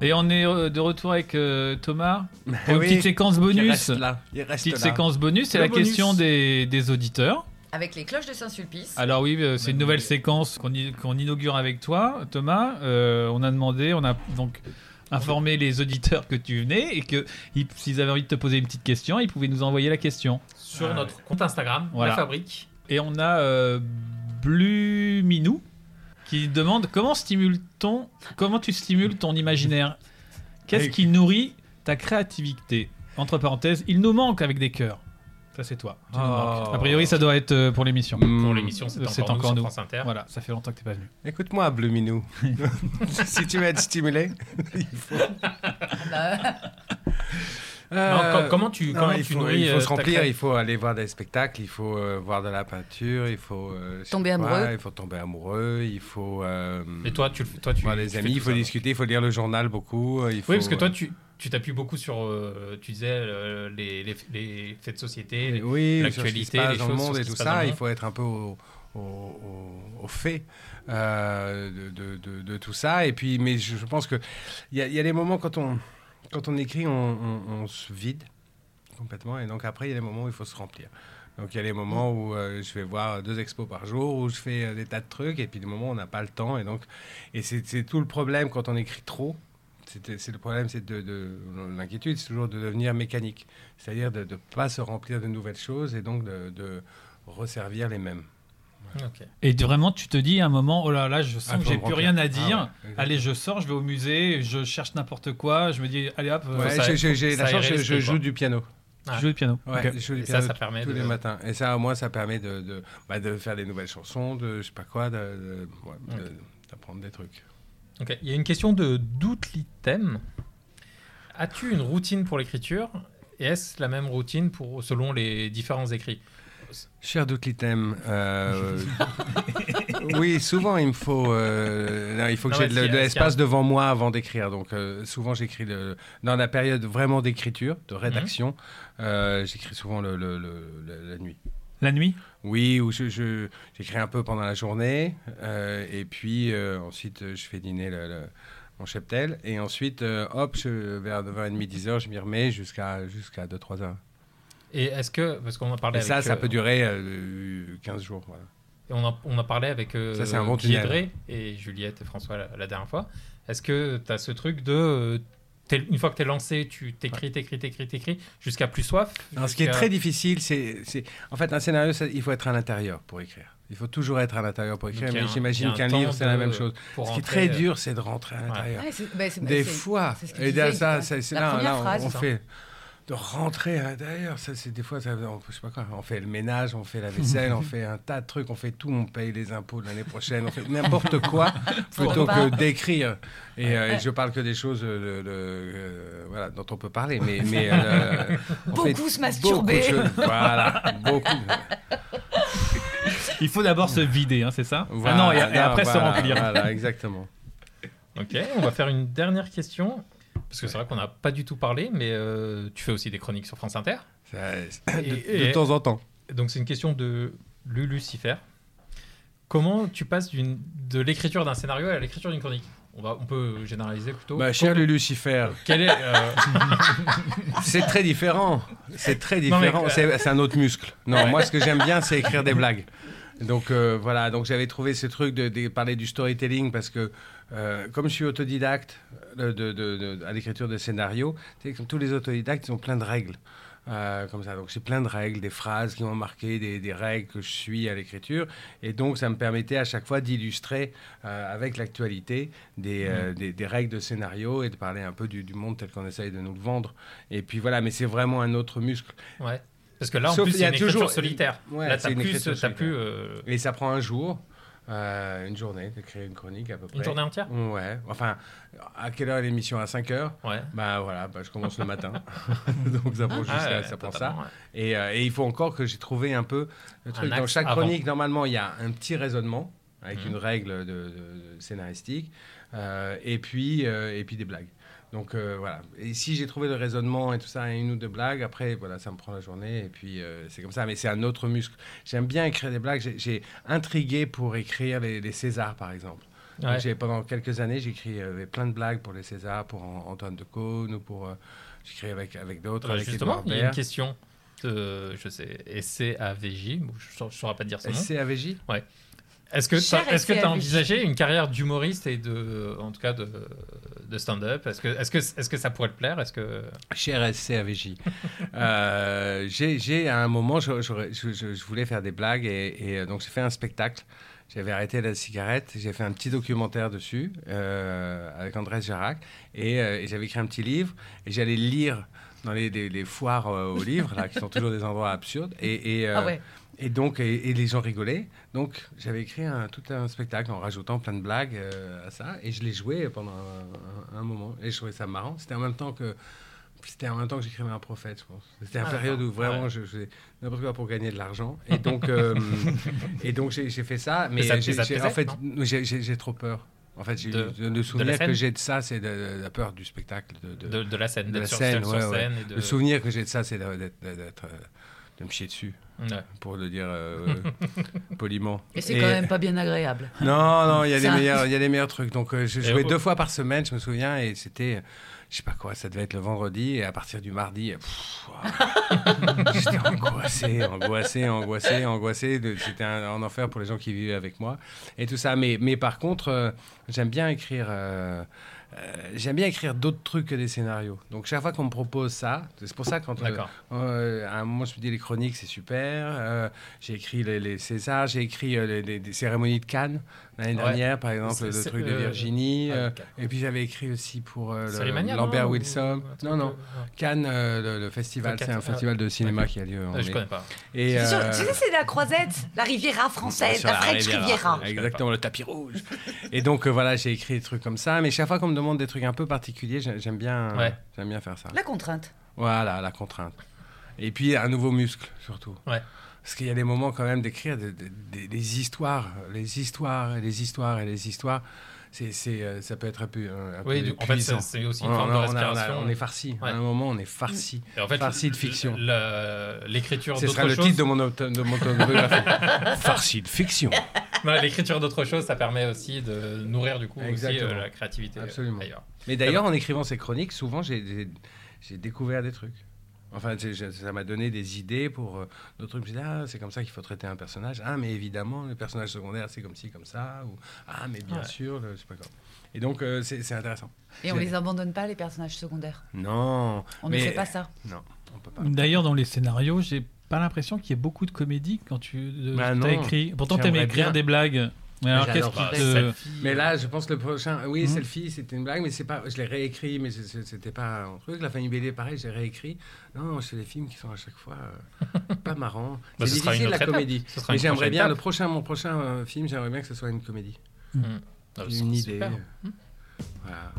Et on est euh, de retour avec euh, Thomas pour une Oui, petite séquence Il bonus. reste là. Il reste Petite là. séquence bonus, c'est la bonus. question des, des auditeurs. Avec les cloches de Saint-Sulpice. Alors oui, euh, c'est une nouvelle séquence qu'on qu'on inaugure avec toi, Thomas. Euh, on a demandé, on a donc informé les auditeurs que tu venais et que ils- s'ils avaient envie de te poser une petite question, ils pouvaient nous envoyer la question. Sur notre compte Instagram, Voilà. La Fabrique. Et on a euh, Bluminou qui demande comment stimule-t-on, comment tu stimules ton imaginaire? Qu'est-ce qui nourrit ta créativité? Entre parenthèses, il nous manque avec des cœurs. Ça c'est toi. Tu nous Oh. manques. A priori, ça doit être euh, pour l'émission. Pour l'émission, c'est C'est encore, encore nous sur France Inter. Voilà, ça fait longtemps que t'es pas venu. Écoute-moi, Bleu Minou. si tu veux être stimulé, il faut. Non, com- comment tu- comment il tu faut, nourris, il faut euh, se remplir, il faut aller voir des spectacles, il faut euh, voir de la peinture, il faut euh, Tomber quoi, amoureux. il faut tomber amoureux, il faut euh, Et toi, tu, le fais- toi, tu voir fais amis, il faut ça, discuter, il faut lire le journal beaucoup. euh, Il faut, Oui, parce que toi, euh, tu tu t'appuies beaucoup sur, euh, tu disais, euh, les, les, les faits de société, les- oui, l'actualité, les dans choses le monde et tout ça, il faut être un peu au, au, au- au fait euh, de, de- de- de tout ça. Et puis, mais je, je pense que il y, a- il y a des moments quand on quand on écrit, on, se vide complètement, et donc après il y a des moments où il faut se remplir. Donc il y a des moments où euh, je vais voir deux expos par jour, où je fais euh, des tas de trucs, et puis des moments où on n'a pas le temps, et donc et c'est tout le problème quand on écrit trop. C'est le problème, c'est de, de- l'inquiétude, c'est toujours de devenir mécanique, c'est-à-dire de ne pas se remplir de nouvelles choses et donc de resservir les mêmes. Et vraiment, tu te dis à un moment, oh là là, je sens Ah, que j'ai plus rien à Ah dire. ouais. Allez, je sors, je vais au musée, je cherche n'importe quoi. Je me dis, allez hop, Ouais, ça- j'ai- la chance, je, joue du piano. je joue du piano. Ouais, Ok. je joue du Et ça, ça permet tous de- les matins. Et ça, au moins, ça permet de, de, bah, de faire des nouvelles chansons, de je sais pas quoi, de- de- ouais, de- d'apprendre des trucs. Il y a une question de Doutlitem. As-tu une routine pour l'écriture? Et est-ce la même routine pour, selon les différents écrits? Cher Doutlitem, euh, oui, souvent il me faut, euh, non, il faut que j'ai de, l'espace si. devant moi avant d'écrire. Donc euh, souvent j'écris dans la période vraiment d'écriture, de Mhm. rédaction, euh, j'écris souvent le- le- le- le- la nuit. La nuit? Oui, je, je- j'écris un peu pendant la journée, et puis ensuite je fais dîner le, mon cheptel, et ensuite, hop, je, vers 9h30, 10h, je m'y remets jusqu'à jusqu'à 2-3 heures. Et est-ce que, parce qu'on a parlé Et ça, avec, ça euh, peut durer euh, 15 jours. Voilà. Et on a, on a parlé avec euh, Ça, c'est un bon Guy tunnel. Edré et Juliette et François la, la dernière fois. Est-ce que tu as ce truc de. euh, une fois que tu es lancé, tu t'écris, t'écris, t'écris, t'écris, jusqu'à plus soif? Alors, ce qui est très difficile, c'est, c'est- en fait, un scénario, ça- il faut être à l'intérieur pour écrire. Il faut toujours être à l'intérieur pour écrire, mais j'imagine qu'un livre, c'est la même chose. Ce qui est très euh, dur, c'est de rentrer à l'intérieur. Ouais, c'est- bah, Des c'est- fois, c'est ce que et ça, la- c'est, là, première là, on- phrase, on, fait. De rentrer à l'intérieur. Ça, c'est des fois, ça, on, je sais pas quoi, on fait le ménage, on fait la vaisselle, on fait un tas de trucs, on fait tout, on paye les impôts de l'année prochaine, on fait n'importe quoi plutôt que d'écrire. Et, euh, et je parle que des choses euh, le- le- euh, voilà, dont on peut parler. Mais, mais euh, on fait Beaucoup se masturber. beaucoup de choses. Voilà, beaucoup. Il faut d'abord se vider, hein, c'est ça? Voilà, Ah non, et, après se remplir. Voilà, exactement. Ok, on va faire une dernière question. Parce que c'est vrai qu'on n'a pas du tout parlé, mais euh, tu fais aussi des chroniques sur France Inter. Ça- de, Et- de et- temps en temps. Donc c'est une question de Lulucifer. Comment tu passes de l'écriture d'un scénario à l'écriture d'une chronique? On, va, on peut généraliser plutôt. Bah, cher Comment- Lucifer, quel est, euh, c'est très différent. C'est très différent. euh, C'est c'est un autre muscle. Non, Ouais. moi, ce que j'aime bien, c'est écrire des blagues. Donc euh, voilà, donc j'avais trouvé ce truc de, de parler du storytelling parce que euh, comme je suis autodidacte euh, de, de- de- à l'écriture de scénarios, comme tous les autodidactes, ils ont plein de règles. euh, comme ça, donc j'ai plein de règles, des phrases qui m'ont marqué, des, des règles que je suis à l'écriture, et donc ça me permettait à chaque fois d'illustrer euh, avec l'actualité des, euh, des, des règles de scénario et de parler un peu du, du monde tel qu'on essaye de nous le vendre. Et puis voilà, mais c'est vraiment un autre muscle. ouais. Parce que là, en Sauf plus, il y a une toujours- solitaire. Ouais, là, t'as plus, t'as plus euh, Et ça prend un jour, euh, une journée, d'écrire une chronique à peu près. une journée entière. Ouais, enfin, à quelle heure est l'émission? À 5 heures Ouais. Bah voilà, bah, je commence le matin. Donc ça prend, Ah ouais, ça, prend ça. totalement, ouais. Et, euh, et il faut encore que j'ai trouvé un peu le truc. Dans chaque avant. chronique, normalement, il y a un petit raisonnement avec Mhm. une règle de, de- de scénaristique euh, et, puis, et puis des blagues. Donc euh, voilà. Et si j'ai trouvé le raisonnement et tout ça, une ou deux blagues, après, voilà, ça me prend la journée et puis euh, c'est comme ça. Mais c'est un autre muscle. J'aime bien écrire des blagues. J'ai- intrigué pour écrire les, les Césars, par exemple. Ouais. pendant quelques années, j'écris euh, plein de blagues pour les Césars, pour An- Antoine de Caunes ou pour. j'écris avec, avec d'autres. Justement, il y a une question de, je sais, SCAVJ, je ne saurais pas dire son nom. SCAVJ Est-ce que tu as SCAVJ. envisagé une carrière d'humoriste et de, en tout cas de, de stand-up? Est-ce que, est-ce que, est-ce que ça pourrait te plaire? Est-ce que Cher SCAVJ. euh, j'ai, j'ai, à un moment, je, j'aurais- je- je- je voulais faire des blagues et, et, euh, donc j'ai fait un spectacle. J'avais arrêté la cigarette, j'ai fait un petit documentaire dessus euh, avec Andrés Jarac et, euh, et j'avais écrit un petit livre et j'allais lire dans les, les- les foires euh, aux livres, là, qui sont toujours des endroits absurdes. Et, et, euh, Ah ouais. Et donc, et, et les gens rigolaient. Donc, j'avais écrit un, tout un spectacle en rajoutant plein de blagues euh, à ça. Et je l'ai joué pendant un, un- un moment. Et je trouvais ça marrant. C'était en même temps que. C'était en même temps que j'écrivais un prophète, je pense. C'était une Ah, période où vraiment Ouais. je faisais n'importe quoi pour gagner de l'argent. Et donc, euh, et donc j'ai fait ça. Mais ça j'ai- ça j'ai- en fait, j'ai- trop peur. En fait, j'ai De- le souvenir que j'ai de ça, c'est de, la peur du spectacle. De, de- la scène, de la scène. Le souvenir que j'ai de ça, c'est d'être, euh, de me chier dessus, Ouais. pour le dire euh, poliment. Et c'est quand même pas bien agréable. Non, non, il y a des meilleurs, il y a des meilleurs trucs. Donc, euh, je jouais au- deux fois par semaine, je me souviens, et c'était, euh, je sais pas quoi, ça devait être le vendredi, et à partir du mardi, euh, j'étais angoissé, angoissé, angoissé, angoissé. C'était un, un enfer pour les gens qui vivaient avec moi, et tout ça. Mais, mais par contre, euh, j'aime bien écrire. euh, euh, j'aime bien écrire d'autres trucs que des scénarios. Donc chaque fois qu'on me propose ça, c'est pour ça quand euh, euh, à un moment, je me dis les chroniques, c'est super. Euh, j'ai écrit les, les Césars, j'ai écrit euh, les, cérémonies de Cannes l'année Ouais. dernière, par exemple, le truc de Virginie. ah, euh, et puis j'avais écrit aussi pour euh, le- Lambert Wilson. ou Non, non. de- Cannes, euh, le, le festival, c'est un ah, festival de cinéma ok. qui a lieu en Euh, je connais pas. Et, C'est sûr, tu sais, c'est la croisette, la Riviera française, la French Riviera. Riviera. Exactement, le tapis rouge. et donc euh, voilà, j'ai écrit des trucs comme ça. Mais chaque fois qu'on me demande des trucs un peu particuliers, j'ai- j'aime bien, Ouais. j'aime bien faire ça. La contrainte. Voilà, la contrainte. Et puis un nouveau muscle, surtout. Ouais. Parce qu'il y a des moments quand même d'écrire des, des- des- histoires, les histoires et les histoires et les histoires. C'est, c'est, euh, ça peut être un peu, un, Oui, du- en fait, c'est aussi une forme on de a- on a- on a- respiration. On, est farci. Ouais. À un moment, on est farci. Et en fait, farci de fiction. L'écriture Ce sera le chose. titre de mon, auto- de mon autobiographie. farci de fiction. L'écriture d'autre chose, ça permet aussi de nourrir du coup aussi euh, la créativité. euh, Absolument. Mais d'ailleurs, en écrivant ces chroniques, souvent, j'ai découvert des trucs. Enfin, ça m'a donné des idées pour euh, d'autres trucs. Je me disais, ah, c'est comme ça qu'il faut traiter un personnage. Ah, mais évidemment, le personnage secondaire, c'est comme ci, comme ça. Ou, ah, mais bien Ouais. sûr, le- je sais pas quoi. Et donc, euh, c'est, intéressant. Et on J'ai- les abandonne pas, les personnages secondaires? Non. On mais- ne fait pas ça. Non, on peut pas. D'ailleurs, dans les scénarios, j'ai pas l'impression qu'il y ait beaucoup de comédie quand tu Bah as non. écrit. Pourtant, t'aimes J'aimerais écrire bien. des blagues. Mais alors, pas. te. Mais là, je pense que le prochain. Oui, Mhm. selfie, c'était une blague, mais c'est pas. Je l'ai réécrit, mais c'était pas un truc. La famille BD, pareil, j'ai réécrit. Non, c'est des films qui sont à chaque fois euh, pas marrants. Bah, c'est ce sera une difficile la comédie. Ce sera Mais j'aimerais bien étape. le prochain, mon prochain euh, film, j'aimerais bien que ce soit une comédie. Ah, ce J'ai sera une idée. super. Voilà.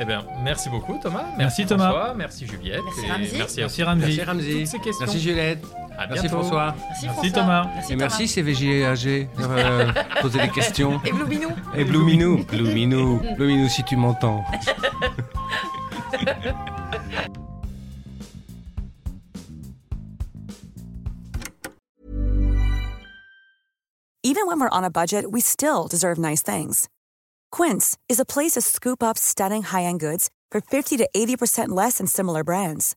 Eh bien, merci beaucoup Thomas. Merci, Thomas. François, Merci Juliette. Merci, et Ramzi. Merci, à Merci vous. Ramzi. Merci Ramzi. Merci Juliette. À Merci bientôt. François. Merci, Merci François. Thomas. Merci, Et merci. CVGAG. Euh, poser des questions. Et Blue Minou. Et Blue Minou. Blue Minou. Blue Minou, si tu m'entends. Even when we're on a budget, we still deserve nice things. Quince is a place to scoop up stunning high-end goods for 50 to 80% less than similar brands.